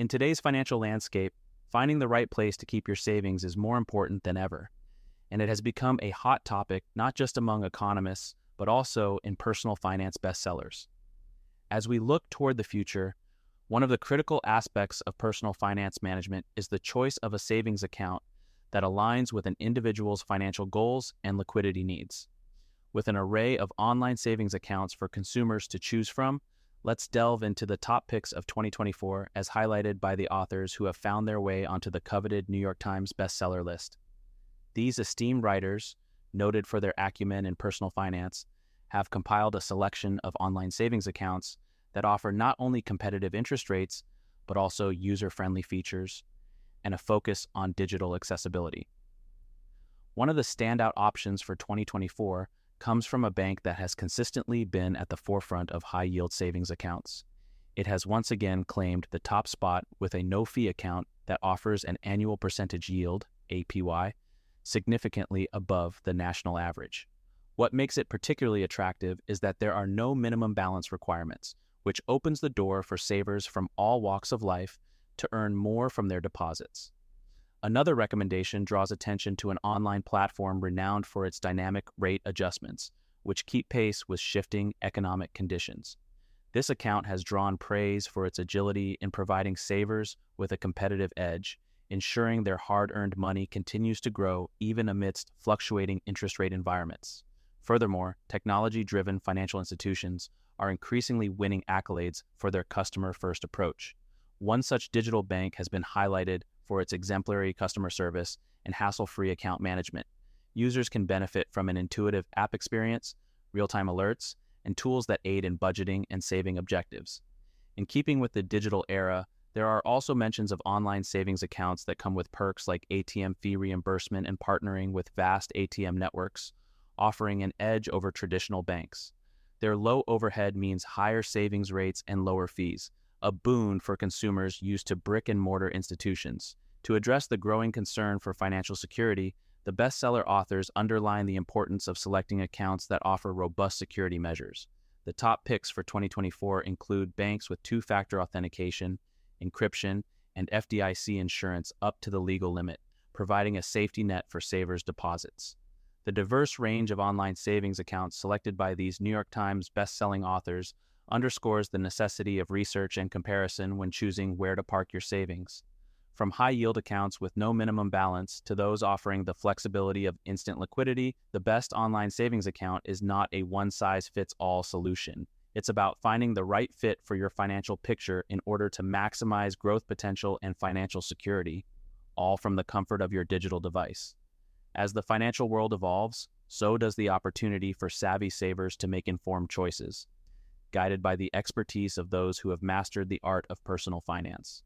In today's financial landscape, finding the right place to keep your savings is more important than ever. And it has become a hot topic not just among economists, but also in personal finance bestsellers. As we look toward the future, one of the critical aspects of personal finance management is the choice of a savings account that aligns with an individual's financial goals and liquidity needs. With an array of online savings accounts for consumers to choose from, let's delve into the top picks of 2024 as highlighted by the authors who have found their way onto the coveted New York Times bestseller list. These esteemed writers, noted for their acumen in personal finance, have compiled a selection of online savings accounts that offer not only competitive interest rates, but also user friendly features and a focus on digital accessibility. One of the standout options for 2024 comes from a bank that has consistently been at the forefront of high yield savings accounts. It has once again claimed the top spot with a no fee account that offers an annual percentage yield, APY, significantly above the national average. What makes it particularly attractive is that there are no minimum balance requirements, which opens the door for savers from all walks of life to earn more from their deposits. Another recommendation draws attention to an online platform renowned for its dynamic rate adjustments, which keep pace with shifting economic conditions. This account has drawn praise for its agility in providing savers with a competitive edge, ensuring their hard earned money continues to grow even amidst fluctuating interest rate environments. Furthermore, technology driven financial institutions are increasingly winning accolades for their customer first approach. One such digital bank has been highlighted for its exemplary customer service and hassle free account management. Users can benefit from an intuitive app experience, real time alerts, and tools that aid in budgeting and saving objectives. In keeping with the digital era, there are also mentions of online savings accounts that come with perks like ATM fee reimbursement and partnering with vast ATM networks, offering an edge over traditional banks. Their low overhead means higher savings rates and lower fees, a boon for consumers used to brick and mortar institutions. To address the growing concern for financial security, the bestseller authors underline the importance of selecting accounts that offer robust security measures. The top picks for 2024 include banks with two factor authentication, encryption, and FDIC insurance up to the legal limit, providing a safety net for savers' deposits. The diverse range of online savings accounts selected by these New York Times best-selling authors underscores the necessity of research and comparison when choosing where to park your savings. From high yield accounts with no minimum balance to those offering the flexibility of instant liquidity, the best online savings account is not a one size fits all solution. It's about finding the right fit for your financial picture in order to maximize growth potential and financial security, all from the comfort of your digital device. As the financial world evolves, so does the opportunity for savvy savers to make informed choices guided by the expertise of those who have mastered the art of personal finance.